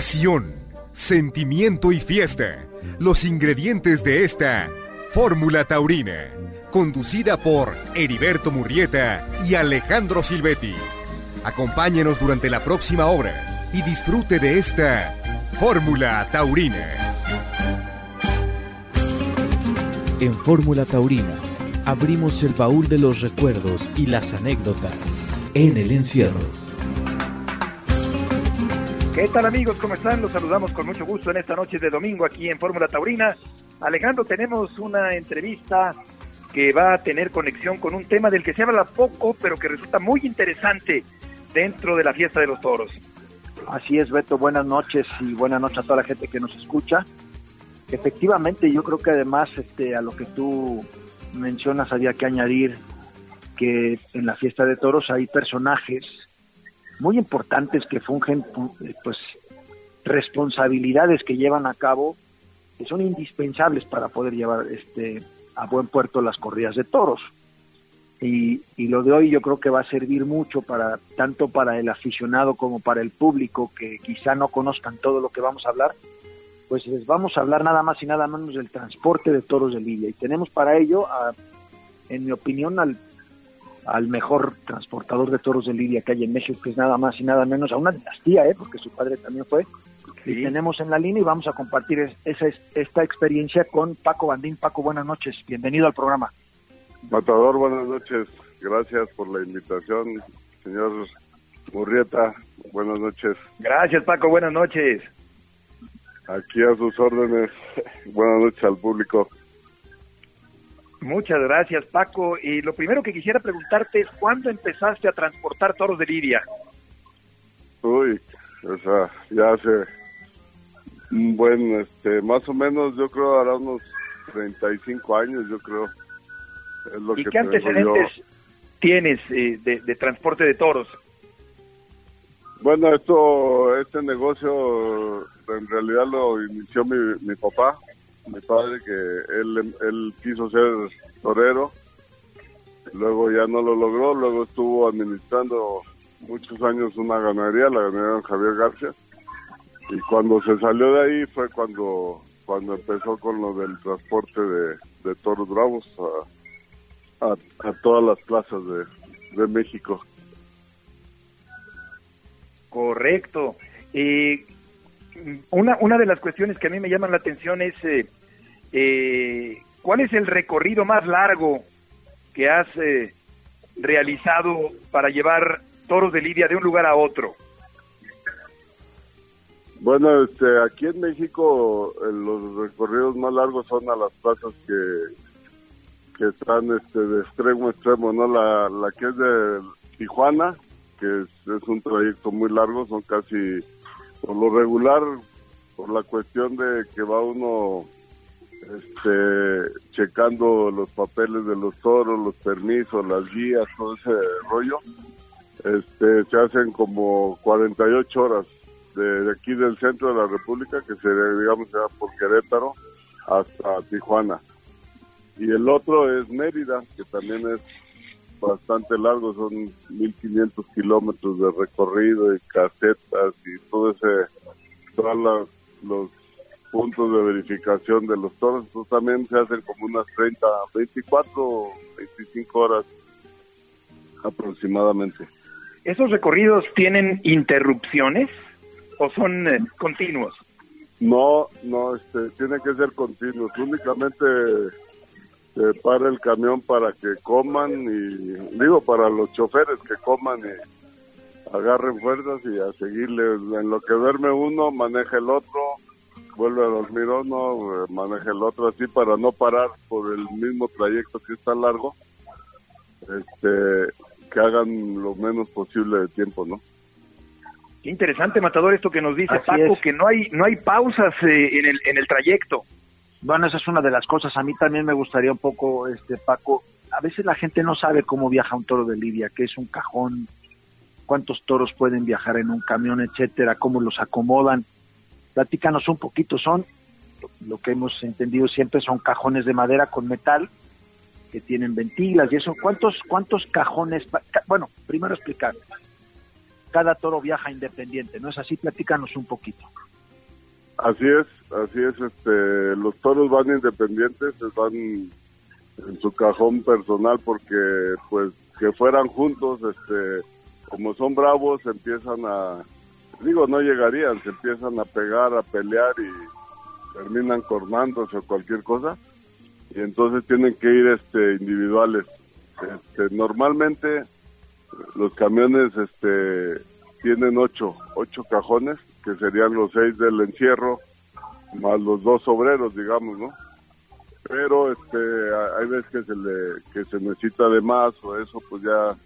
pasión, sentimiento y fiesta. Los ingredientes de esta Fórmula Taurina, conducida por Heriberto Murrieta y Alejandro Silvetti. Acompáñenos durante la próxima hora y disfrute de esta Fórmula Taurina. En Fórmula Taurina abrimos el baúl de los recuerdos y las anécdotas en el encierro. ¿Qué tal amigos? ¿Cómo están? Los saludamos con mucho gusto en esta noche de domingo aquí en Fórmula Taurina. Alejandro, tenemos una entrevista que va a tener conexión con un tema del que se habla poco, pero que resulta muy interesante dentro de la fiesta de los toros. Así es, Beto. Buenas noches y buenas noches a toda la gente que nos escucha. Efectivamente, yo creo que además este, a lo que tú mencionas había que añadir que en la fiesta de toros hay personajes muy importantes que fungen pues responsabilidades que llevan a cabo que son indispensables para poder llevar este a buen puerto las corridas de toros. Y, y, lo de hoy yo creo que va a servir mucho para tanto para el aficionado como para el público que quizá no conozcan todo lo que vamos a hablar, pues les vamos a hablar nada más y nada menos del transporte de toros de Lidia y tenemos para ello, a, en mi opinión, al al mejor transportador de toros de Lidia que hay en México, que es nada más y nada menos a una dinastía, ¿eh? porque su padre también fue. Y tenemos en la línea y vamos a compartir esa, esta experiencia con Paco Bandín. Paco, buenas noches, bienvenido al programa. Matador, buenas noches, gracias por la invitación, señor Murrieta, buenas noches. Gracias Paco, buenas noches. Aquí a sus órdenes, buenas noches al público. Muchas gracias, Paco. Y lo primero que quisiera preguntarte es, ¿cuándo empezaste a transportar toros de Lidia? Uy, o sea, ya hace un buen, este, más o menos, yo creo, ahora unos 35 años, yo creo. Es lo ¿Y qué antecedentes tienes eh, de, de transporte de toros? Bueno, esto, este negocio en realidad lo inició mi, mi papá mi padre que él, él quiso ser torero, luego ya no lo logró, luego estuvo administrando muchos años una ganadería, la ganadería de Javier García, y cuando se salió de ahí fue cuando cuando empezó con lo del transporte de, toros bravos a, a, todas las plazas de, de México. Correcto. Eh, una, una de las cuestiones que a mí me llaman la atención es eh, eh, ¿Cuál es el recorrido más largo que has eh, realizado para llevar toros de lidia de un lugar a otro? Bueno, este, aquí en México eh, los recorridos más largos son a las plazas que, que están este, de extremo a extremo, ¿no? La, la que es de Tijuana, que es, es un trayecto muy largo, son casi, por lo regular, por la cuestión de que va uno este, checando los papeles de los toros, los permisos, las guías, todo ese rollo. Este, se hacen como 48 horas de, aquí del centro de la República, que sería, digamos, por Querétaro hasta Tijuana. Y el otro es Mérida, que también es bastante largo, son 1500 kilómetros de recorrido y casetas y todo ese, todos los puntos de verificación de los toros, pues también se hacen como unas 30, 24, 25 horas aproximadamente. ¿Esos recorridos tienen interrupciones o son eh, continuos? No, no, este, tiene que ser continuos. Únicamente se para el camión para que coman y digo para los choferes que coman y agarren fuerzas y a seguirle. En lo que duerme uno, maneja el otro vuelve a dormir uno, maneja el otro así para no parar por el mismo trayecto que está largo, este, que hagan lo menos posible de tiempo, ¿no? Qué interesante, Matador, esto que nos dice Paco, que no hay no hay pausas eh, en, el, en el trayecto. Bueno, esa es una de las cosas. A mí también me gustaría un poco, este Paco, a veces la gente no sabe cómo viaja un toro de Lidia, que es un cajón, cuántos toros pueden viajar en un camión, etcétera, cómo los acomodan Platícanos un poquito, son lo que hemos entendido siempre son cajones de madera con metal que tienen ventilas y eso. ¿Cuántos cuántos cajones? Bueno, primero explicar. Cada toro viaja independiente, ¿no es así? Platícanos un poquito. Así es, así es. Este, los toros van independientes, van en su cajón personal porque, pues, que fueran juntos, este, como son bravos, empiezan a, digo, no llegarían, se empiezan a pegar, a pelear y terminan cornándose o cualquier cosa. Y entonces tienen que ir, este, individuales. Este, normalmente los camiones, este, tienen ocho, ocho cajones que serían los seis del encierro, más los dos obreros, digamos, ¿no? Pero este, hay veces que se le que se necesita de más o eso, pues ya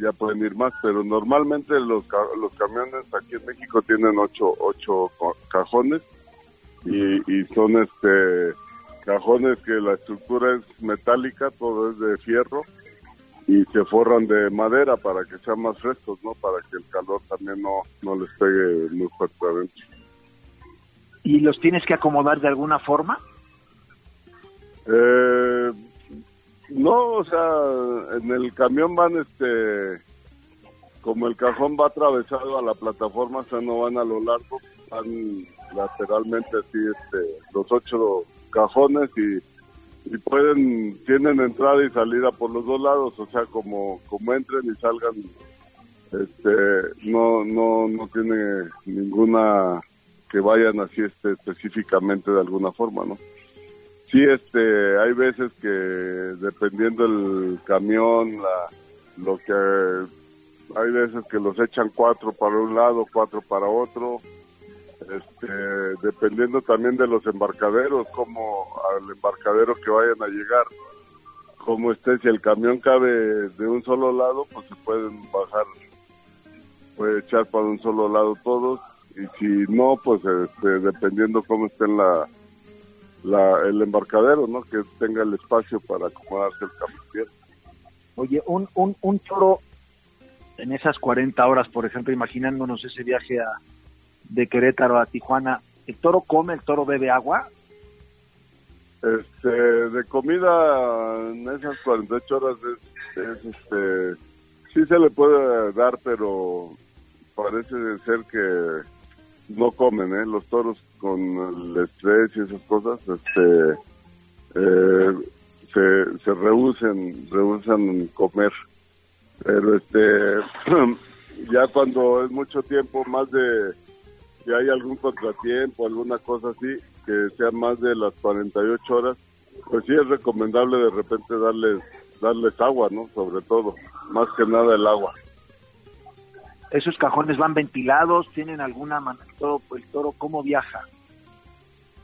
ya pueden ir más, pero normalmente los, los camiones aquí en México tienen ocho, ocho cajones y, y son este cajones que la estructura es metálica, todo es de fierro y se forran de madera para que sean más frescos, ¿no? Para que el calor también no, no les pegue muy fuerte adentro. ¿Y los tienes que acomodar de alguna forma? Eh, no, o sea, en el camión van, este, como el cajón va atravesado a la plataforma, o sea, no van a lo largo, van lateralmente así, este, los ocho cajones y y pueden tienen entrada y salida por los dos lados o sea como como entren y salgan este no no no tiene ninguna que vayan así este específicamente de alguna forma no sí este hay veces que dependiendo el camión la lo que hay veces que los echan cuatro para un lado cuatro para otro este, dependiendo también de los embarcaderos, como al embarcadero que vayan a llegar, como esté, si el camión cabe de un solo lado, pues se pueden bajar, puede echar para un solo lado todos, y si no, pues este, dependiendo cómo esté la, la, el embarcadero, ¿no? Que tenga el espacio para acomodarse el camión. Oye, un, un, un toro en esas 40 horas, por ejemplo, imaginándonos ese viaje a, de Querétaro a Tijuana, ¿el toro come, el toro bebe agua? Este, de comida en esas 48 horas es, este, sí se le puede dar, pero parece ser que no comen, ¿eh? Los toros con el estrés y esas cosas, este, eh, se, se rehusan comer. Pero este, ya cuando es mucho tiempo, más de si hay algún contratiempo, alguna cosa así, que sea más de las 48 horas, pues sí es recomendable de repente darles darles agua, ¿no? Sobre todo, más que nada el agua. ¿Esos cajones van ventilados? ¿Tienen alguna manera? ¿El toro cómo viaja?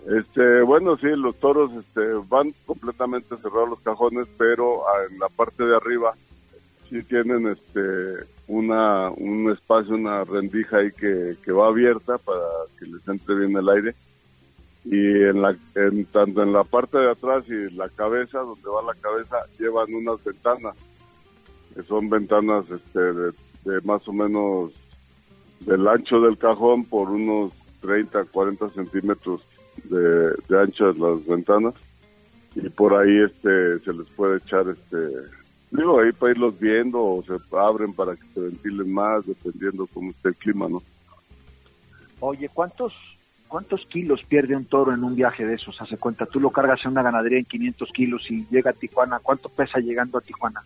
Este, bueno, sí, los toros este, van completamente cerrados los cajones, pero en la parte de arriba sí tienen este una un espacio, una rendija ahí que, que va abierta para que les entre bien el aire. Y en la en, tanto en la parte de atrás y la cabeza donde va la cabeza llevan unas ventanas. Que son ventanas este de, más o menos del ancho del cajón por unos 30 40 centímetros de, de ancho de las ventanas. Y por ahí este se les puede echar este Digo, ahí para irlos viendo o se abren para que se ventilen más, dependiendo cómo esté el clima, ¿no? Oye, ¿cuántos cuántos kilos pierde un toro en un viaje de esos? Hace cuenta, tú lo cargas en una ganadería en 500 kilos y llega a Tijuana. ¿Cuánto pesa llegando a Tijuana?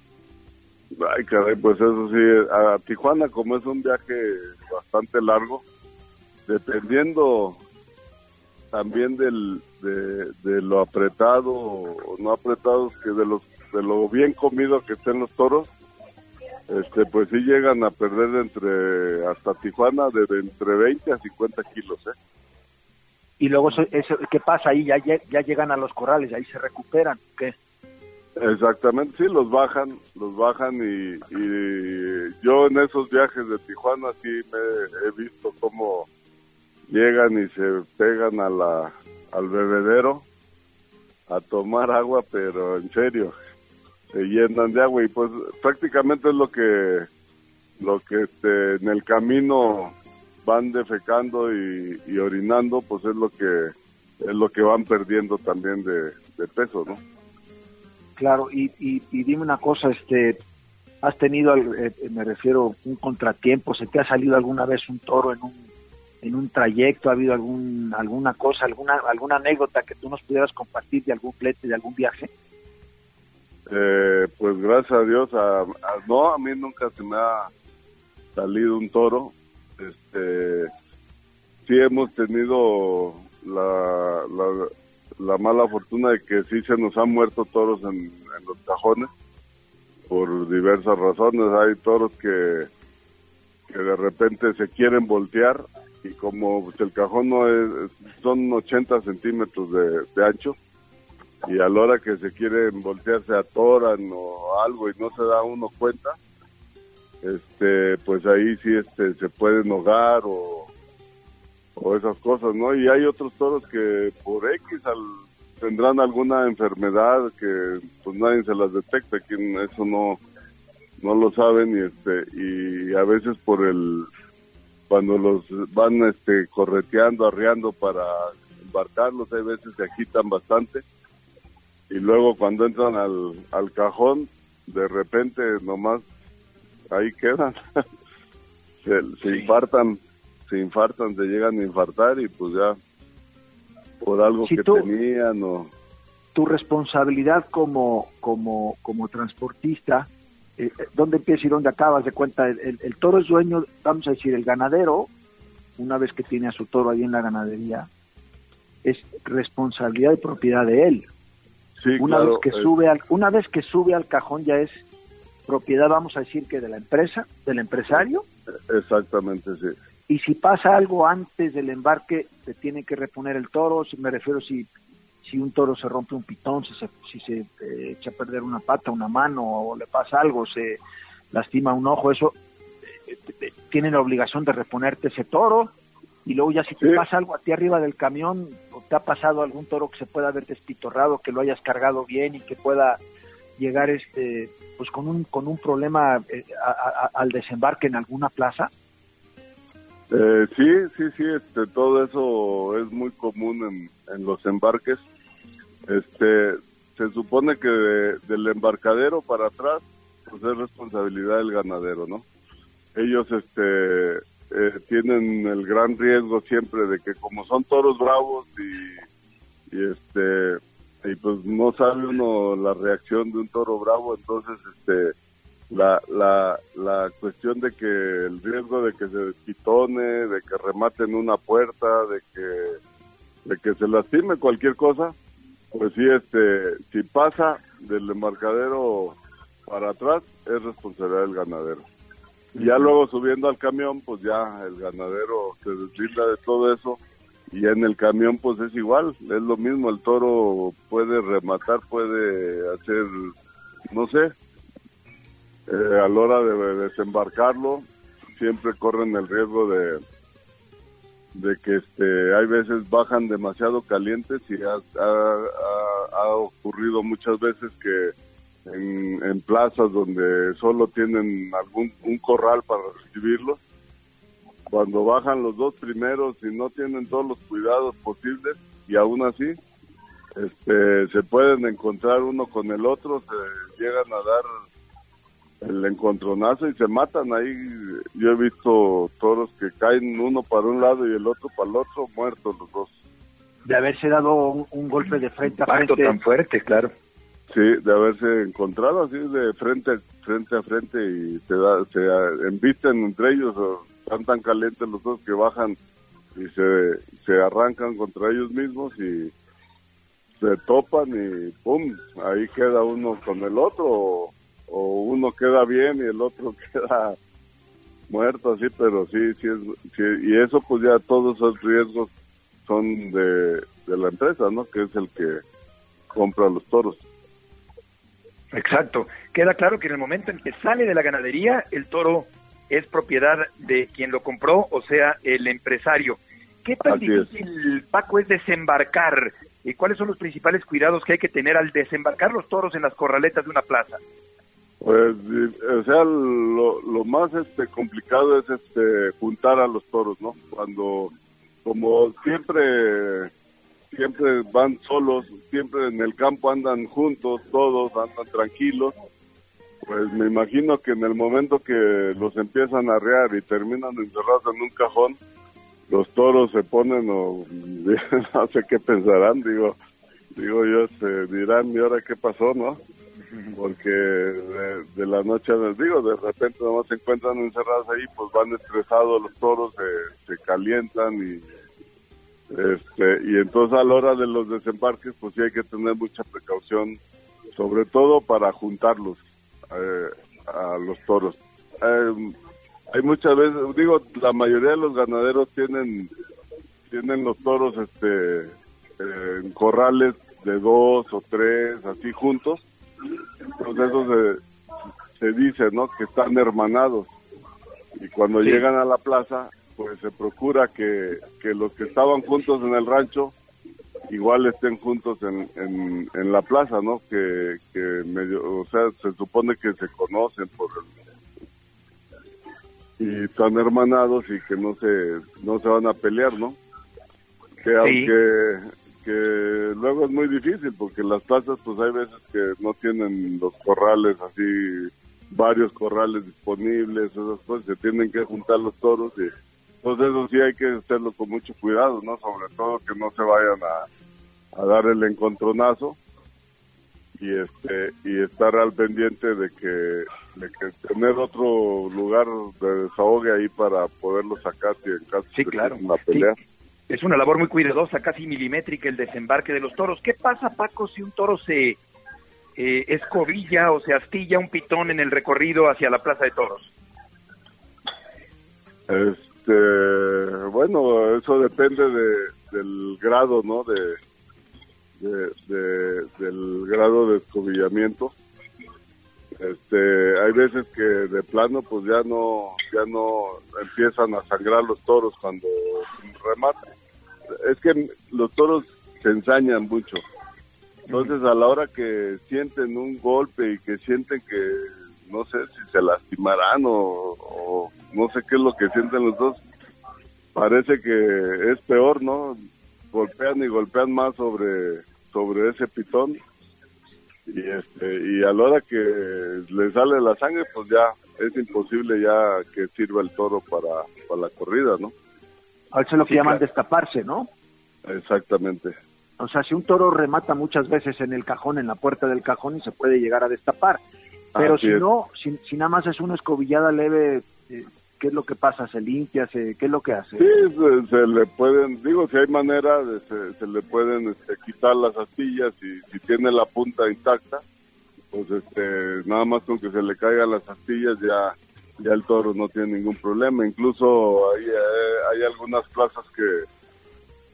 Ay, caray, pues eso sí, a Tijuana como es un viaje bastante largo, dependiendo también del, de, de lo apretado o no apretado que de los de lo bien comido que estén los toros, este, pues sí llegan a perder entre hasta Tijuana de, entre 20 a 50 kilos, ¿eh? Y luego, eso, ¿qué pasa ahí? Ya, ya llegan a los corrales, ahí se recuperan, ¿qué? Exactamente, sí, los bajan, los bajan y, y, yo en esos viajes de Tijuana sí me he visto cómo llegan y se pegan a la, al bebedero a tomar agua, pero en serio se llenan de agua y pues prácticamente es lo que lo que este, en el camino van defecando y, orinando pues es lo que es lo que van perdiendo también de, peso no claro y, y, dime una cosa este has tenido eh, me refiero un contratiempo se te ha salido alguna vez un toro en un en un trayecto? ¿Ha habido algún, alguna cosa, alguna, alguna anécdota que tú nos pudieras compartir de algún flete, de algún viaje? Eh, pues gracias a Dios, a, no, a mí nunca se me ha salido un toro. Este, sí hemos tenido la, la, mala fortuna de que sí se nos han muerto toros en, los cajones por diversas razones. Hay toros que, que de repente se quieren voltear y como pues, el cajón no es, son 80 centímetros de ancho, y a la hora que se quieren voltear se atoran o algo y no se da uno cuenta, este, pues ahí sí este, se pueden ahogar o, o esas cosas, ¿no? Y hay otros toros que por X tendrán alguna enfermedad que pues nadie se las detecta, que eso no, no lo saben y este, y a veces por el, cuando los van este, correteando, arreando para embarcarlos, hay veces se agitan bastante y luego cuando entran al, al cajón, de repente nomás ahí quedan, se, infartan, se infartan, se llegan a infartar y pues ya por algo que tenían o... Tu responsabilidad como, como, como transportista, eh, eh, ¿dónde empieza y dónde acabas de cuenta? El, el, toro es dueño, vamos a decir, el ganadero, una vez que tiene a su toro ahí en la ganadería, es responsabilidad y propiedad de él una vez que eh. sube al, una vez que sube al cajón ya es propiedad, vamos a decir que de la empresa, del empresario. Exactamente, sí. Y si pasa algo antes del embarque, se tiene que reponer el toro. Si me refiero si si un toro se rompe un pitón, si se, si se eh, echa a perder una pata, una mano o le pasa algo, se lastima un ojo, eso eh, tienen la obligación de reponerte ese toro y luego ya si te pasa algo a ti arriba del camión te ha pasado algún toro que se pueda haber despitorrado, que lo hayas cargado bien y que pueda llegar este pues con un con un problema eh, al desembarque en alguna plaza eh, sí sí sí este todo eso es muy común en, los embarques. Este se supone que del embarcadero para atrás pues es responsabilidad del ganadero no ellos este eh, tienen el gran riesgo siempre de que como son toros bravos y, y este y pues no sabe uno la reacción de un toro bravo entonces este la, la, la cuestión de que el riesgo de que se despitone, de que rematen una puerta, de que, de que se lastime cualquier cosa, pues sí, este, si pasa del embarcadero para atrás, es responsabilidad del ganadero. Ya luego subiendo al camión, pues ya el ganadero se deslinda de todo eso. Y en el camión pues es igual, es lo mismo, el toro puede rematar, puede hacer, no sé, eh, a la hora de desembarcarlo, siempre corren el riesgo de de que este hay veces bajan demasiado calientes y ha ocurrido muchas veces que en, plazas donde solo tienen algún un corral para recibirlos. Cuando bajan los dos primeros y no tienen todos los cuidados posibles y aún así este, se pueden encontrar uno con el otro, se llegan a dar el encontronazo y se matan ahí. Yo he visto toros que caen uno para un lado y el otro para el otro, muertos los dos. De haberse dado un, golpe de frente a frente. tan fuerte, claro. Sí, de haberse encontrado así de frente frente a frente y se da, se embisten entre ellos, están tan calientes los dos que bajan y se, se arrancan contra ellos mismos y se topan y pum, ahí queda uno con el otro o, uno queda bien y el otro queda muerto así, pero sí, sí, es, y eso pues ya todos esos riesgos son de, de la empresa, ¿no? Que es el que compra los toros. Exacto. Queda claro que en el momento en que sale de la ganadería, el toro es propiedad de quien lo compró, o sea, el empresario. ¿Qué tan difícil, Paco, es desembarcar? ¿Y cuáles son los principales cuidados que hay que tener al desembarcar los toros en las corraletas de una plaza? Pues, o sea, lo, lo más este complicado es este juntar a los toros, ¿no? Cuando, como siempre siempre van solos, siempre en el campo andan juntos, todos andan tranquilos. Pues me imagino que en el momento que los empiezan a arrear y terminan encerrados en un cajón, los toros se ponen o no sé qué pensarán, digo, digo yo, se dirán, ¿y ahora qué pasó, no? Porque de, la noche, digo, de repente nomás se encuentran encerrados ahí, pues van estresados los toros, se, se calientan y este y entonces a la hora de los desembarques, pues sí hay que tener mucha precaución, sobre todo para juntarlos eh, a los toros. Eh, hay muchas veces, digo, la mayoría de los ganaderos tienen tienen los toros este en corrales de dos o tres así juntos. Entonces eso se, dice no que están hermanados. Y cuando llegan a la plaza pues se procura que, que los que estaban juntos en el rancho igual estén juntos en, en, la plaza no que, que medio o sea se supone que se conocen por el y están hermanados y que no se no se van a pelear, ¿no? Que aunque que luego es muy difícil porque las plazas pues hay veces que no tienen los corrales así varios corrales disponibles, esas cosas, se tienen que juntar los toros y entonces eso sí hay que hacerlo con mucho cuidado, ¿no? Sobre todo que no se vayan a, a dar el encontronazo y este y estar al pendiente de que, de que tener otro lugar de desahogue ahí para poderlo sacar si en caso de claro. una pelea. Es una labor muy cuidadosa, casi milimétrica el desembarque de los toros. ¿Qué pasa, Paco, si un toro se eh, escobilla o se astilla un pitón en el recorrido hacia la plaza de toros? Este, bueno, eso depende de, del grado, ¿no? De, de, del grado de escobillamiento. Este, hay veces que de plano pues ya no ya no empiezan a sangrar los toros cuando rematan. Es que los toros se ensañan mucho. Entonces a la hora que sienten un golpe y que sienten que no sé si se lastimarán o no sé qué es lo que sienten los dos, parece que es peor, ¿no? Golpean y golpean más sobre sobre ese pitón. Y este y a la hora que le sale la sangre pues ya es imposible ya que sirva el toro para, para la corrida no a eso es lo que llaman destaparse no exactamente. O sea si un toro remata muchas veces en el cajón en la puerta del cajón y se puede llegar a destapar. Pero si no si, si, nada más es una escobillada leve eh, ¿Qué es lo que pasa? ¿Se limpia? Se, ¿Qué es lo que hace? Sí, se, le pueden, digo, si hay manera, de, se, le pueden este, quitar las astillas y si tiene la punta intacta, pues este, nada más con que se le caigan las astillas ya, ya el toro no tiene ningún problema. Incluso hay, eh, hay algunas plazas que,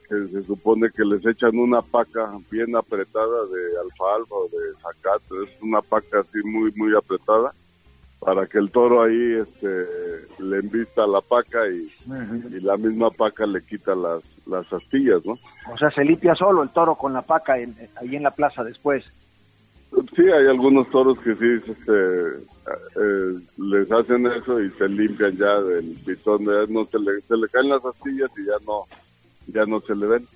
que se supone que les echan una paca bien apretada de alfalfa o de zacate, es una paca así muy, muy apretada para que el toro ahí este, le invista la paca y, la misma paca le quita las, las astillas, ¿no? O sea, se limpia solo el toro con la paca ahí en la plaza después. Sí, hay algunos toros que sí este, eh, les hacen eso y se limpian ya del pitón, no se le, se le caen las astillas y ya no, ya no se le ven.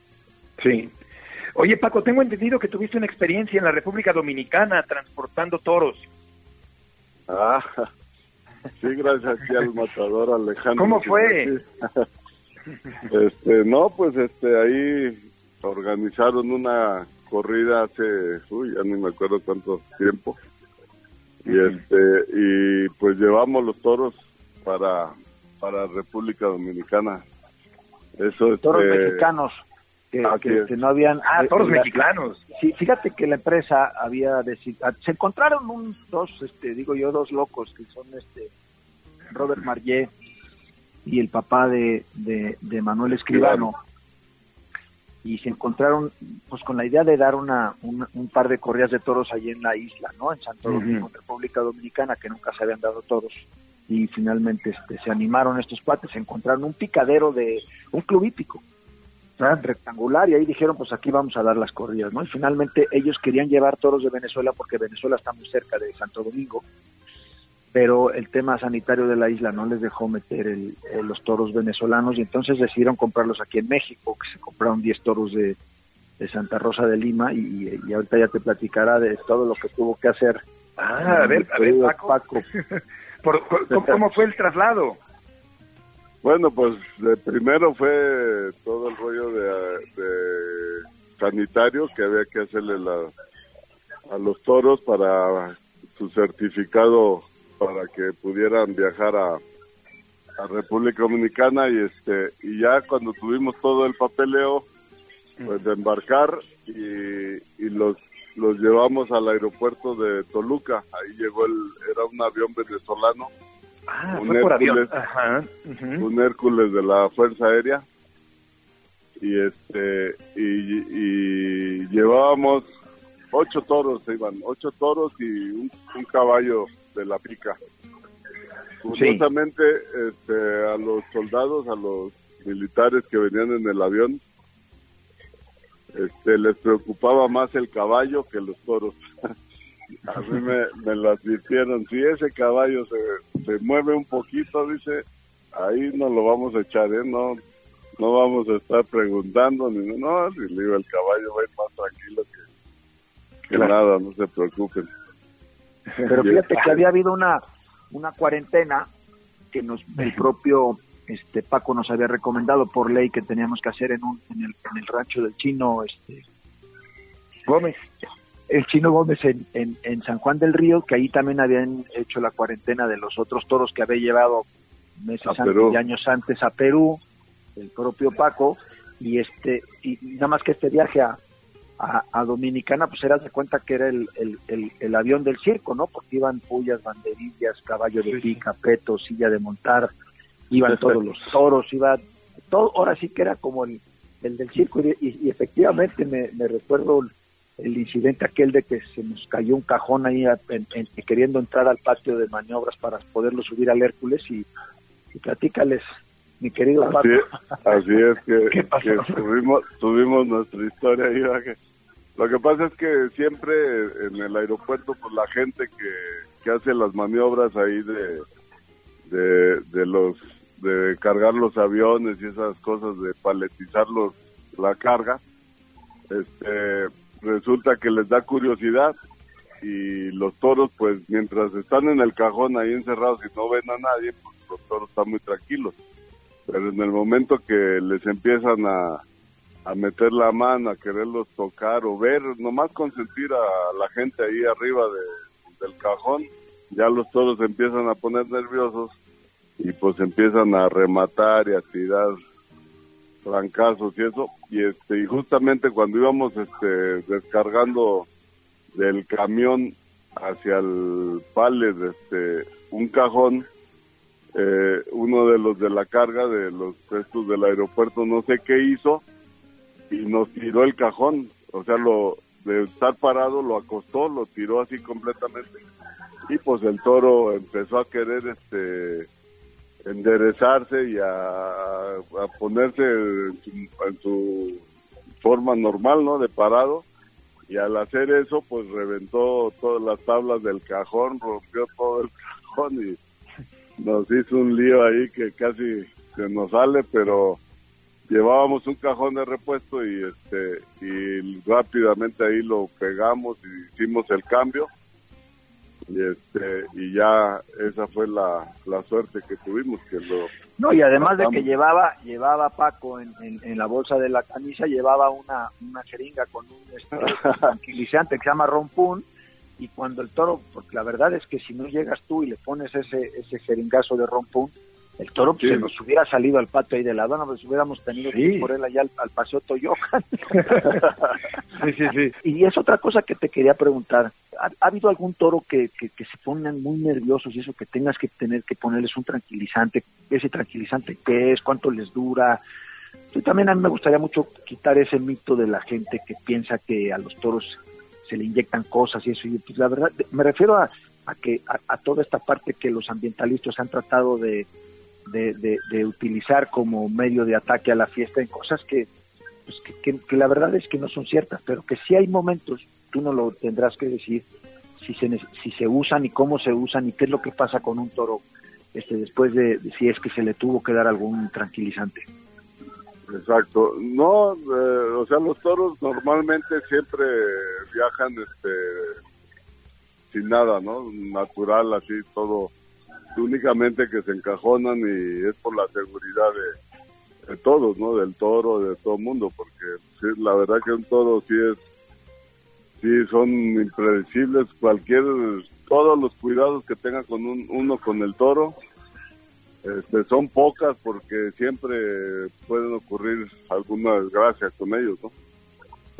Sí. Oye, Paco, tengo entendido que tuviste una experiencia en la República Dominicana transportando toros. Ah, sí, gracias aquí al matador Alejandro. ¿Cómo fue? este, no, pues este, ahí organizaron una corrida hace, uy, ya ni me acuerdo cuánto tiempo. Y este, y pues llevamos los toros para, para República Dominicana. Eso Toros este, mexicanos que, no habían... Ah, todos mexicanos. Sí, fíjate que la empresa había ah, se encontraron un, dos, este, digo yo, dos locos que son este Robert Marllet y el papá de, de, Manuel Escribano. Y se encontraron pues con la idea de dar una, un, par de corridas de toros allí en la isla, ¿no? En Santo Domingo, República Dominicana, que nunca se habían dado toros. Y finalmente este, se animaron estos cuates, se encontraron un picadero de un club hípico rectangular y ahí dijeron pues aquí vamos a dar las corridas, ¿no? Y finalmente ellos querían llevar toros de Venezuela porque Venezuela está muy cerca de Santo Domingo, pero el tema sanitario de la isla no les dejó meter los toros venezolanos y entonces decidieron comprarlos aquí en México, que se compraron 10 toros de, Santa Rosa de Lima y, ahorita ya te platicará de todo lo que tuvo que hacer. Ah, a ver, a ver, Paco. ¿Cómo fue el traslado? Bueno, pues de primero fue todo el rollo de, sanitario que había que hacerle a los toros para su certificado para que pudieran viajar a, a República Dominicana y este y ya cuando tuvimos todo el papeleo pues de embarcar y, y los los llevamos al aeropuerto de Toluca. Ahí llegó el era un avión venezolano ah, un, Hércules, un Hércules de la Fuerza Aérea. Y este y, y llevábamos ocho toros iban ocho toros y un, un caballo de la pica. Curiosamente, este, a los soldados, a los militares que venían en el avión, este, les preocupaba más el caballo que los toros. A mí me, me lo advirtieron, si ese caballo se, se mueve un poquito, dice, ahí no lo vamos a echar, ¿eh? No, no vamos a estar preguntando, ni no, si le digo, el caballo va a ir más tranquilo que, que nada, no se preocupen. Pero fíjate que había habido una una cuarentena que nos el propio este Paco nos había recomendado por ley que teníamos que hacer en, un, en, el, en el rancho del chino este Gómez el chino Gómez en, en, en, San Juan del Río que ahí también habían hecho la cuarentena de los otros toros que había llevado meses antes y años antes a Perú el propio Paco y este y nada más que este viaje a, a, Dominicana, pues eras de cuenta que era el, el, avión del circo, ¿no? Porque iban pullas, banderillas, caballo de pica, peto, silla de montar, iban todos los toros, iba todo, ahora sí que era como el, del circo y, efectivamente me, recuerdo el, incidente aquel de que se nos cayó un cajón ahí queriendo entrar al patio de maniobras para poderlo subir al Hércules y, y platícales mi querido así, así es que, tuvimos, tuvimos nuestra historia ahí que lo que pasa es que siempre en el aeropuerto, pues la gente que, hace las maniobras ahí de, de, los de cargar los aviones y esas cosas de paletizar los, la carga, este, resulta que les da curiosidad y los toros, pues mientras están en el cajón ahí encerrados y no ven a nadie, pues los toros están muy tranquilos. Pero en el momento que les empiezan a, a meter la mano, a quererlos tocar o ver, nomás consentir a la gente ahí arriba de, del cajón, ya los toros empiezan a poner nerviosos y pues empiezan a rematar y a tirar trancazos y eso. Y este y justamente cuando íbamos este descargando del camión hacia el palet este un cajón eh, uno de los de la carga de los restos del aeropuerto no sé qué hizo y nos tiró el cajón, o sea, lo de estar parado lo acostó, lo tiró así completamente. Y pues el toro empezó a querer este enderezarse y a, ponerse en su, forma normal, ¿no? De parado y al hacer eso pues reventó todas las tablas del cajón, rompió todo el cajón y nos hizo un lío ahí que casi se nos sale, pero llevábamos un cajón de repuesto y este y rápidamente ahí lo pegamos y hicimos el cambio y este y ya esa fue la, la suerte que tuvimos que lo no y además de que llevaba llevaba Paco en, en, la bolsa de la camisa llevaba una una jeringa con un este, tranquilizante que se llama rompún y cuando el toro porque la verdad es que si no llegas tú y le pones ese ese jeringazo de rompún el toro pues, se nos hubiera salido al patio ahí de la aduana, pues hubiéramos tenido que ir por él allá al, paseo Toyocan. sí, sí, sí. Y es otra cosa que te quería preguntar. ¿Ha, habido algún toro que, que, se pongan muy nerviosos y eso que tengas que tener que ponerles un tranquilizante? ¿Ese tranquilizante qué es? ¿Cuánto les dura? Y también a mí me gustaría mucho quitar ese mito de la gente que piensa que a los toros se le inyectan cosas y eso. Y pues la verdad, me refiero a, a que a toda esta parte que los ambientalistas han tratado de de, de, utilizar como medio de ataque a la fiesta en cosas que, pues que, la verdad es que no son ciertas, pero que si hay momentos, tú no lo tendrás que decir, si se, si se usan y cómo se usan y qué es lo que pasa con un toro este después de, si es que se le tuvo que dar algún tranquilizante. Exacto. No, eh, o sea, los toros normalmente siempre viajan este sin nada, ¿no? Natural, así todo únicamente que se encajonan y es por la seguridad de, todos, ¿no? Del toro, de todo el mundo, porque la verdad que un toro sí es, sí son impredecibles, cualquier, todos los cuidados que tenga con un, uno con el toro, este, son pocas porque siempre pueden ocurrir alguna desgracia con ellos, ¿no?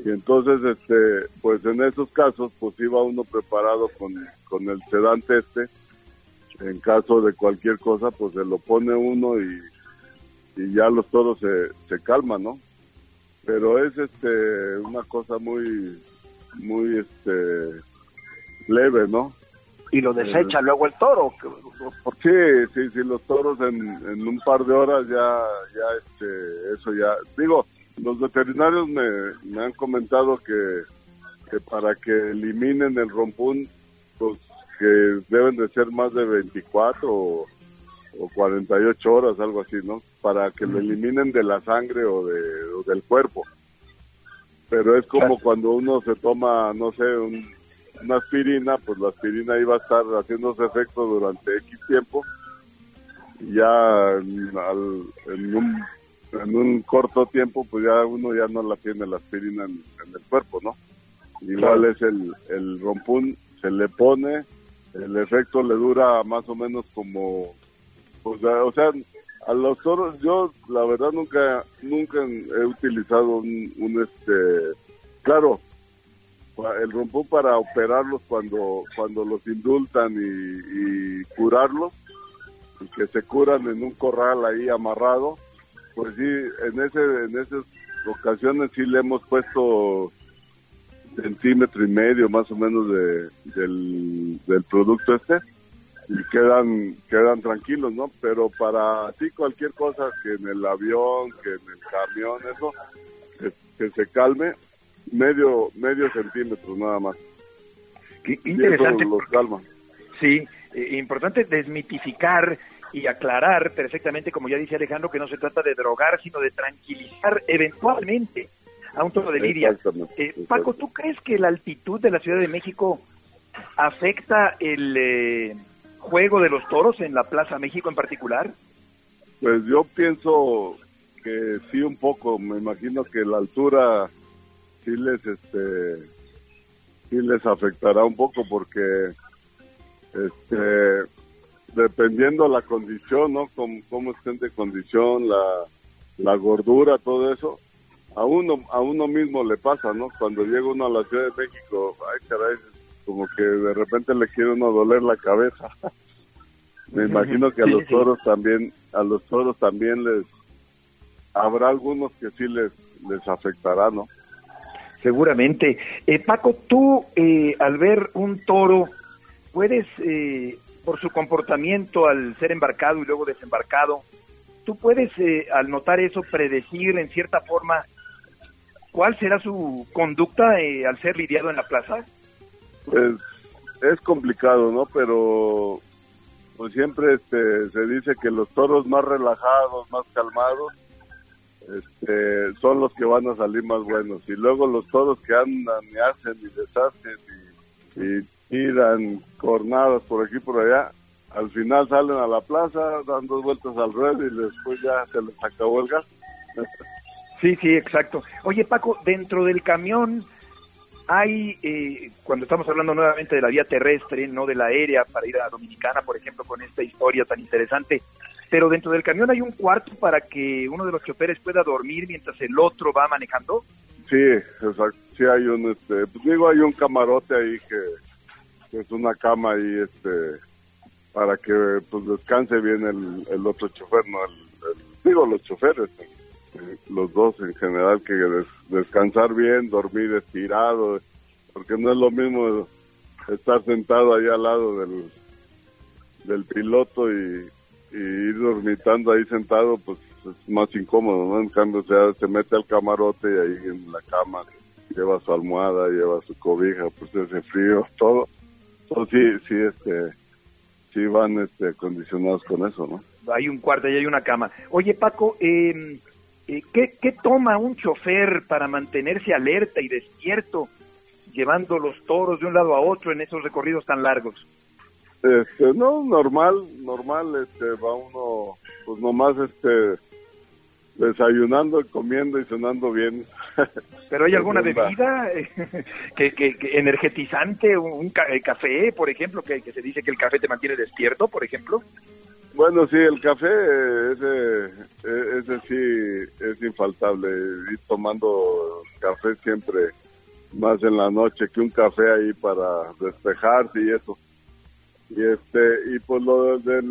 Y entonces, este, pues en esos casos, pues iba uno preparado con, con el sedante este, en caso de cualquier cosa, pues se lo pone uno y, y ya los toros se, se calman, ¿no? Pero es este una cosa muy, muy este leve, ¿no? Y lo desecha luego el toro. Sí, sí, sí, los toros en, en un par de horas ya, ya, este, eso ya, digo, los veterinarios me, me han comentado que, que para que eliminen el rompún, pues que deben de ser más de 24 o, o 48 horas, algo así, ¿no? Para que lo eliminen de la sangre o, de, o del cuerpo. Pero es como cuando uno se toma, no sé, un, una aspirina, pues la aspirina iba a estar haciéndose efecto durante X tiempo. Y ya en, al, en, un, en un corto tiempo, pues ya uno ya no la tiene la aspirina en, en el cuerpo, ¿no? Igual es el, el rompún, se le pone, el efecto le dura más o menos como, pues, o sea, a los toros yo la verdad nunca nunca he utilizado un, un este claro el rompón para operarlos cuando cuando los indultan y, y curarlos y que se curan en un corral ahí amarrado pues sí en ese en esas ocasiones sí le hemos puesto centímetro y medio más o menos de, del, del producto este y quedan quedan tranquilos, ¿no? Pero para ti cualquier cosa que en el avión, que en el camión, eso, que, que se calme, medio medio centímetro nada más. Qué interesante. Y eso los calma. Sí, eh, importante desmitificar y aclarar perfectamente, como ya dice Alejandro, que no se trata de drogar, sino de tranquilizar eventualmente a un toro de lidia. Eh, Paco, ¿tú crees que la altitud de la Ciudad de México afecta el eh, juego de los toros en la Plaza México en particular? Pues yo pienso que sí un poco, me imagino que la altura sí les este sí les afectará un poco porque este dependiendo la condición, ¿no? Cómo, cómo estén de condición, la, la gordura, todo eso, a uno a uno mismo le pasa, ¿no? Cuando llega uno a la Ciudad de México, ay caray, como que de repente le quiere uno doler la cabeza. Me imagino que a los toros también, a los toros también les habrá algunos que sí les les afectará, ¿no? Seguramente. Eh, Paco, tú eh, al ver un toro, puedes, eh, por su comportamiento al ser embarcado y luego desembarcado, tú puedes, eh, al notar eso, predecir en cierta forma cuál será su conducta eh, al ser lidiado en la plaza. Pues es complicado, ¿no? Pero pues siempre este, se dice que los toros más relajados, más calmados, este, son los que van a salir más buenos. Y luego los toros que andan y hacen y deshacen y, tiran cornadas por aquí y por allá, al final salen a la plaza, dan dos vueltas al red y después ya se les acabó el gas. Sí, sí, exacto. Oye, Paco, dentro del camión hay, eh, cuando estamos hablando nuevamente de la vía terrestre, no de la aérea, para ir a Dominicana, por ejemplo, con esta historia tan interesante, pero dentro del camión hay un cuarto para que uno de los choferes pueda dormir mientras el otro va manejando. Sí, exacto. Sí hay un, este, pues digo, hay un camarote ahí que, es una cama ahí, este, para que pues descanse bien el, otro chofer, no, el, digo los choferes, eh, los dos en general, que des- descansar bien, dormir estirado, porque no es lo mismo estar sentado ahí al lado del, del piloto y, y ir dormitando ahí sentado, pues es más incómodo, ¿no? En cambio, sea, se mete al camarote y ahí en la cama lleva su almohada, lleva su cobija, pues ese frío, todo. Todo sí, sí, este, sí van este, condicionados con eso, ¿no? Hay un cuarto y hay una cama. Oye, Paco, eh, ¿qué, ¿qué toma un chofer para mantenerse alerta y despierto llevando los toros de un lado a otro en esos recorridos tan largos? Este, no, normal, normal, este, va uno, pues nomás, este, desayunando, comiendo y cenando bien. ¿Pero hay alguna bebida que, que, energetizante, un café, por ejemplo, que, se dice que el café te mantiene despierto, por ejemplo? Bueno, sí, el café, ese, ese sí es infaltable. Ir tomando café siempre más en la noche que un café ahí para despejarse y eso. Y este y pues lo de,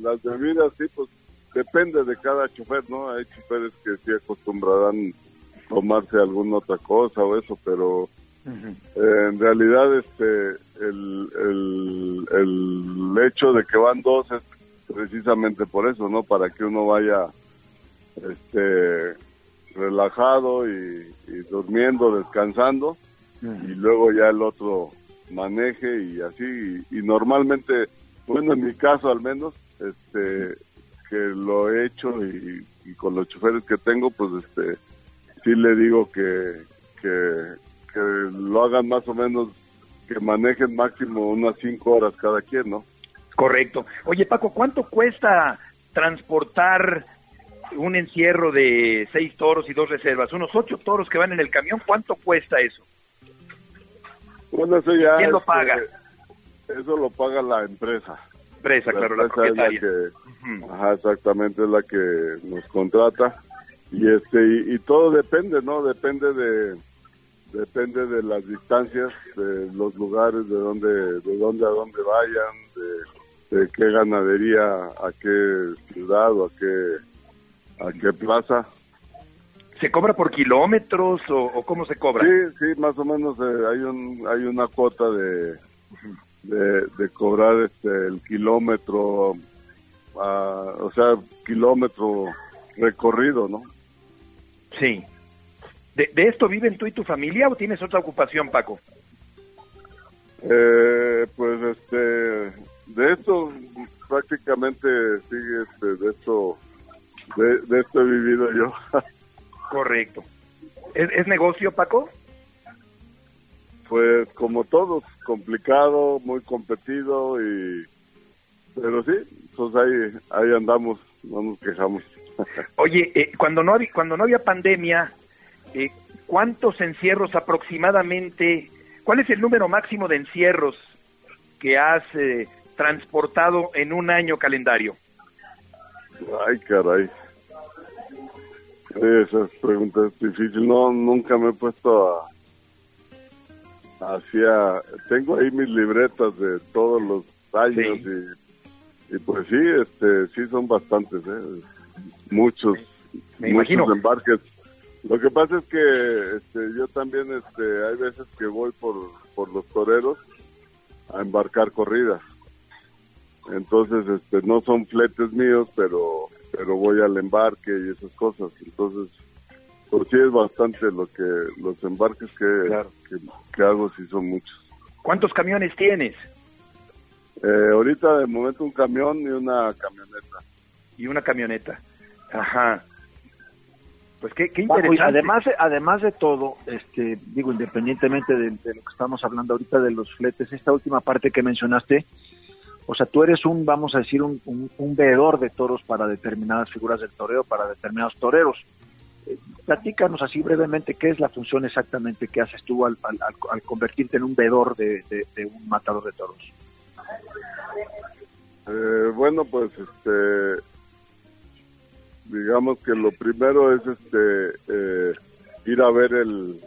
las bebidas, sí, pues depende de cada chofer, ¿no? Hay choferes que sí acostumbrarán tomarse alguna otra cosa o eso, pero eh, en realidad este el, el, el hecho de que van dos es precisamente por eso, ¿no? Para que uno vaya este relajado y, durmiendo, descansando y luego ya el otro maneje y así y, normalmente, bueno, en mi caso al menos, este que lo he hecho y, y con los choferes que tengo, pues este sí le digo que, que, lo hagan más o menos, que manejen máximo unas cinco horas cada quien, ¿no? Correcto. Oye, Paco, ¿cuánto cuesta transportar un encierro de seis toros y dos reservas? Unos ocho toros que van en el camión, ¿cuánto cuesta eso? Bueno, eso ya... ¿Quién lo este, paga? Eso lo paga la empresa. Empresa, claro, la propietaria. Ajá, exactamente, es la que nos contrata y este y, todo depende no depende de depende de las distancias de los lugares de donde de dónde a dónde vayan de, qué ganadería a qué ciudad o a qué a qué plaza. Se cobra por kilómetros o, cómo se cobra sí sí más o menos eh, hay un hay una cuota de de, cobrar este el kilómetro ah, o sea kilómetro recorrido no Sí. ¿De, esto viven tú y tu familia o tienes otra ocupación, Paco? Eh, pues este, de esto prácticamente sigue, este, de esto, de, esto he vivido yo. Correcto. ¿Es, negocio, Paco? Pues como todos, complicado, muy competido y, pero sí, pues ahí, ahí andamos, no nos quejamos. Oye, eh, cuando, no había, cuando no había pandemia, eh, ¿cuántos encierros aproximadamente, cuál es el número máximo de encierros que has eh, transportado en un año calendario? Ay, caray. Esas preguntas difíciles. No, nunca me he puesto a... Hacia... Tengo ahí mis libretas de todos los años y, y pues sí, este, sí son bastantes, ¿eh? muchos, muchos embarques. Lo que pasa es que este, yo también este, hay veces que voy por, por los toreros a embarcar corridas. Entonces, este, no son fletes míos, pero, pero voy al embarque y esas cosas. Entonces, pues sí es bastante lo que, los embarques que, que, hago, sí son muchos. ¿Cuántos camiones tienes? Eh, ahorita de momento un camión y una camioneta. Y una camioneta. Ajá. Pues qué, interesante. además, además de todo, este, digo, independientemente de, lo que estamos hablando ahorita de los fletes, esta última parte que mencionaste, o sea, tú eres un, vamos a decir, un, un, veedor de toros para determinadas figuras del toreo, para determinados toreros. Eh, platícanos así brevemente qué es la función exactamente que haces tú al, al, convertirte en un veedor de, de, un matador de toros. Eh, bueno, pues este, digamos que lo primero es este eh, ir a ver el,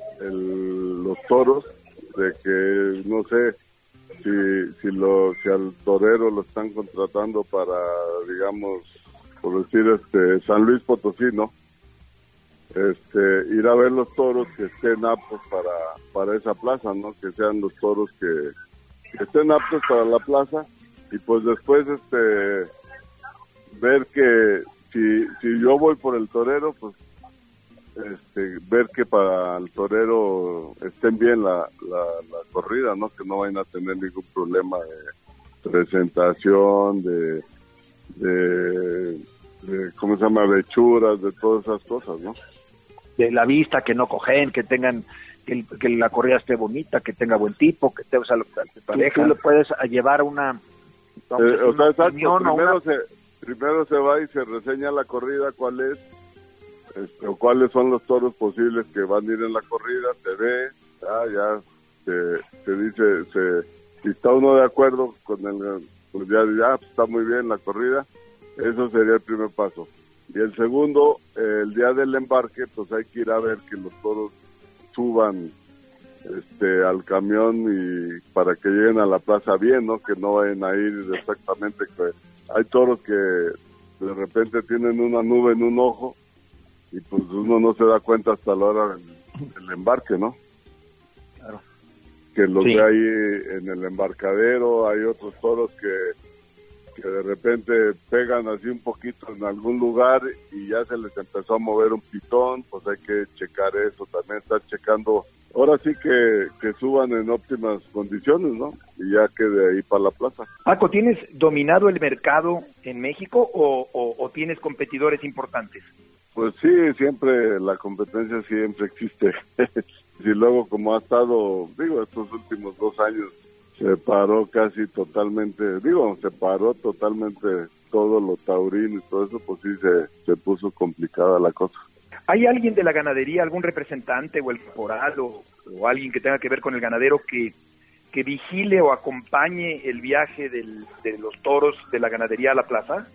los toros de que no sé si si lo si al torero lo están contratando para digamos por decir este San Luis Potosí no este ir a ver los toros que estén aptos para para esa plaza no que sean los toros que, que estén aptos para la plaza. Y pues después este ver que si, si yo voy por el torero, pues este, ver que para el torero estén bien la, la, corrida, ¿no? Que no vayan a tener ningún problema de presentación, de, de, ¿cómo se llama? De hechuras, de todas esas cosas, ¿no? De la vista, que no cogen, que tengan que, la corrida esté bonita, que tenga buen tipo, que te, o sea, lo, tú, lo puedes llevar a una... Eh, o sea, exacto, primero, se, primero se va y se reseña la corrida, cuál es, este, o cuáles son los toros posibles que van a ir en la corrida, se ve, ah, ya se, dice, se, si está uno de acuerdo con el, pues ya, ya pues, está muy bien la corrida, eso sería el primer paso. Y el segundo, el día del embarque, pues hay que ir a ver que los toros suban este, al camión y para que lleguen a la plaza bien, ¿no? Que no vayan a ir exactamente. Que hay toros que de repente tienen una nube en un ojo y pues uno no se da cuenta hasta la hora del, embarque, ¿no? Claro. Que los ve ahí en el embarcadero, hay otros toros que que de repente pegan así un poquito en algún lugar y ya se les empezó a mover un pitón, pues hay que checar eso, también estar checando, ahora sí que, que suban en óptimas condiciones, ¿no? Y ya que de ahí para la plaza. Paco, ¿tienes dominado el mercado en México o, o, tienes competidores importantes? Pues sí, siempre la competencia siempre existe. y luego como ha estado, digo, estos últimos dos años se paró casi totalmente, digo, se paró totalmente todo lo taurino y todo eso, pues sí se, se puso complicada la cosa. ¿Hay alguien de la ganadería, algún representante o el foral o, alguien que tenga que ver con el ganadero que, que vigile o acompañe el viaje del, de los toros de la ganadería a la plaza?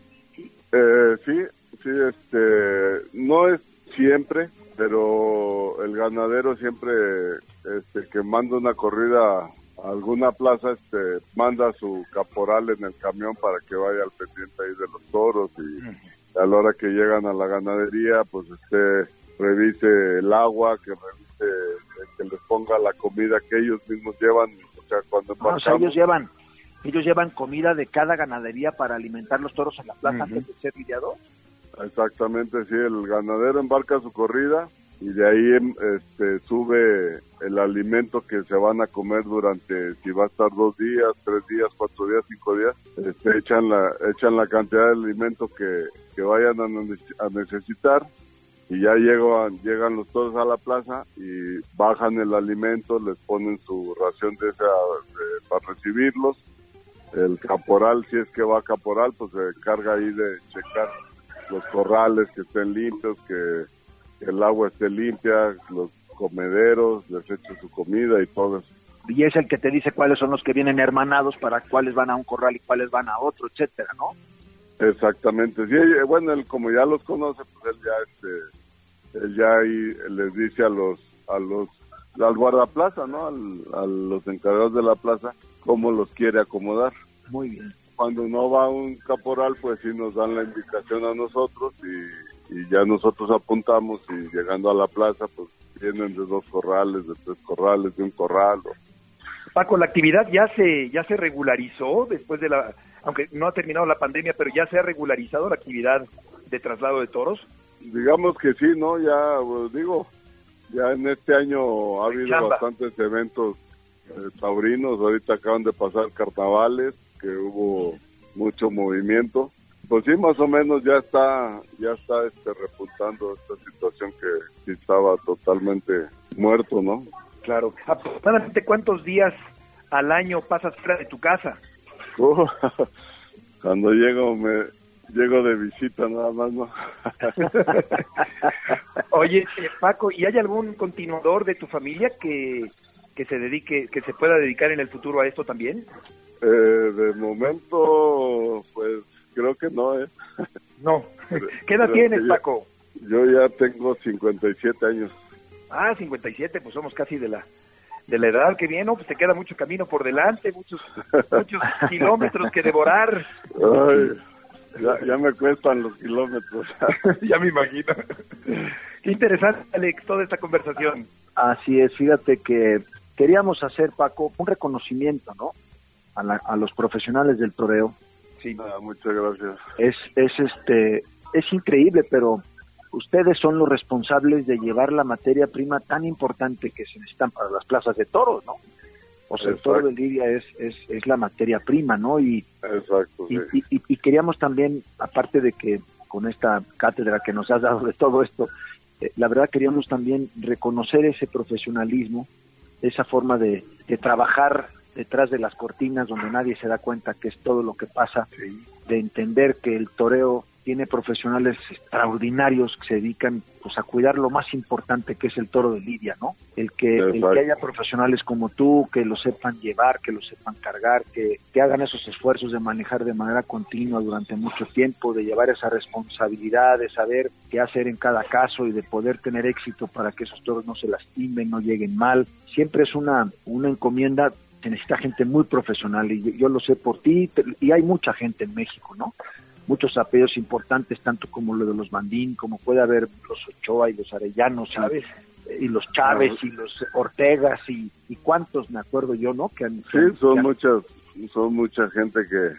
Eh, sí, sí, este, no es siempre, pero el ganadero siempre este, que manda una corrida alguna plaza este manda su caporal en el camión para que vaya al pendiente ahí de los toros y a la hora que llegan a la ganadería pues este revise el agua que revise que les ponga la comida que ellos mismos llevan o sea cuando o sea, ellos llevan ellos llevan comida de cada ganadería para alimentar los toros en la plaza antes de ser lidiador exactamente sí el ganadero embarca su corrida y de ahí este, sube el alimento que se van a comer durante, si va a estar dos días, tres días, cuatro días, cinco días, este, echan, la, echan la cantidad de alimento que, que vayan a, necesitar y ya llegan, llegan los toros a la plaza y bajan el alimento, les ponen su ración de esa para recibirlos. El caporal, si es que va caporal, pues se encarga ahí de checar los corrales que estén limpios, que el agua esté limpia, los comederos, les eche su comida y todo eso. Y es el que te dice cuáles son los que vienen hermanados para cuáles van a un corral y cuáles van a otro, etcétera, ¿no? Exactamente. Sí, eh, bueno, él como ya los conoce, pues él ya este él ya ahí les dice a los a los al guardaplaza, ¿no? a los encargados de la plaza cómo los quiere acomodar. Muy bien. Cuando no va un caporal, pues sí nos dan la indicación a nosotros y y ya nosotros apuntamos y llegando a la plaza pues vienen de dos corrales, de tres corrales, de un corral. Paco, la actividad ya se ya se regularizó después de la aunque no ha terminado la pandemia, pero ya se ha regularizado la actividad de traslado de toros. Digamos que sí, ¿no? Ya pues, digo, ya en este año ha habido bastantes eventos eh, taurinos, ahorita acaban de pasar carnavales, que hubo mucho movimiento pues sí, más o menos ya está, ya está este, repuntando esta situación que estaba totalmente muerto, ¿no? Claro. ¿Aproximadamente cuántos días al año pasas fuera de tu casa? Uh, cuando llego, me llego de visita nada más, ¿no? Oye, eh, Paco, ¿y hay algún continuador de tu familia que, que se dedique, que se pueda dedicar en el futuro a esto también? Eh, de momento, pues creo que no, ¿eh? No. ¿Qué edad tienes, Paco? Yo ya tengo 57 años. Ah, 57, pues somos casi de la de la edad que viene, pues te queda mucho camino por delante, muchos muchos kilómetros que devorar. Ay, ya, ya me cuestan los kilómetros. ya me imagino. Qué interesante, Alex, toda esta conversación. Así es, fíjate que queríamos hacer, Paco, un reconocimiento, ¿no? A, a los profesionales del toreo, Sí. muchas gracias. Es, es, este, es increíble, pero ustedes son los responsables de llevar la materia prima tan importante que se necesitan para las plazas de toros, ¿no? O sea, el toro de Lidia es, es, es la materia prima, ¿no? Y, Exacto, y, y, queríamos también, aparte de que con esta cátedra que nos has dado de todo esto, eh, la verdad queríamos también reconocer ese profesionalismo, esa forma de, de trabajar detrás de las cortinas donde nadie se da cuenta que es todo lo que pasa, de entender que el toreo tiene profesionales extraordinarios que se dedican pues a cuidar lo más importante que es el toro de Lidia, ¿no? El que, el que haya profesionales como tú que lo sepan llevar, que lo sepan cargar, que, que hagan esos esfuerzos de manejar de manera continua durante mucho tiempo, de llevar esa responsabilidad, de saber qué hacer en cada caso y de poder tener éxito para que esos toros no se lastimen, no lleguen mal. Siempre es una, una encomienda se necesita gente muy profesional y yo, yo, lo sé por ti y hay mucha gente en México, ¿no? muchos apellidos importantes, tanto como lo de los Bandín, como puede haber los Ochoa y los Arellanos y, y los Chávez y los Ortegas y, y, cuántos, me acuerdo yo, ¿no? Que han, sí, son que, muchas, son mucha gente que,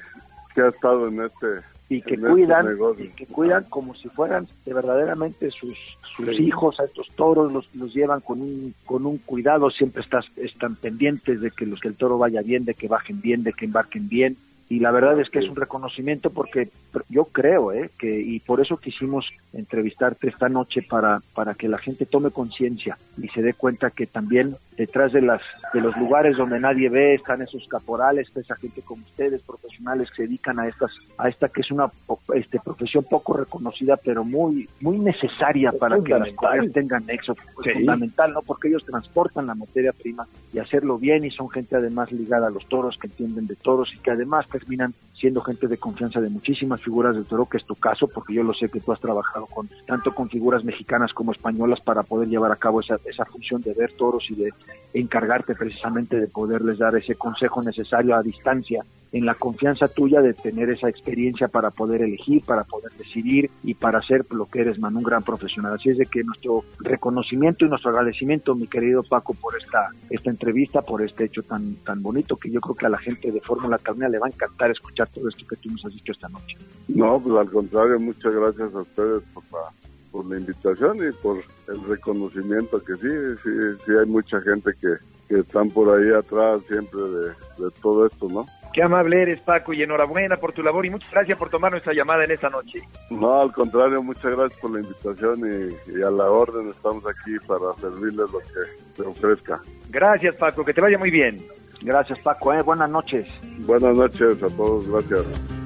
que ha estado en este y que cuidan y que cuidan como si fueran de verdaderamente sus sus sí. hijos a estos toros los, los llevan con un con un cuidado siempre estás están pendientes de que los que el toro vaya bien de que bajen bien de que embarquen bien y la verdad es que es un reconocimiento porque yo creo ¿eh? que y por eso quisimos entrevistarte esta noche para para que la gente tome conciencia y se dé cuenta que también detrás de las de los lugares donde nadie ve están esos caporales esa gente como ustedes profesionales que se dedican a estas a esta que es una este profesión poco reconocida pero muy muy necesaria es para que las cosas tengan nexo es sí. fundamental no porque ellos transportan la materia prima y hacerlo bien y son gente además ligada a los toros que entienden de toros y que además terminan siendo gente de confianza de muchísimas figuras del toro, que es tu caso, porque yo lo sé que tú has trabajado con tanto con figuras mexicanas como españolas para poder llevar a cabo esa, esa función de ver toros y de encargarte precisamente de poderles dar ese consejo necesario a distancia en la confianza tuya de tener esa experiencia para poder elegir, para poder decidir y para ser lo que eres, man, un gran profesional. Así es de que nuestro reconocimiento y nuestro agradecimiento, mi querido Paco, por esta, esta entrevista, por este hecho tan, tan bonito que yo creo que a la gente de Fórmula Taurina le va a encantar escuchar todo esto que tú nos has dicho esta noche. No, pues al contrario, muchas gracias a ustedes por la, por la invitación y por el reconocimiento que sí, sí, sí hay mucha gente que, que están por ahí atrás siempre de, de todo esto, ¿no? Qué amable eres, Paco, y enhorabuena por tu labor y muchas gracias por tomar nuestra llamada en esta noche. No, al contrario, muchas gracias por la invitación y, y a la orden estamos aquí para servirles lo que se ofrezca. Gracias, Paco, que te vaya muy bien. Gracias, Paco. ¿eh? Buenas noches. Buenas noches a todos, gracias.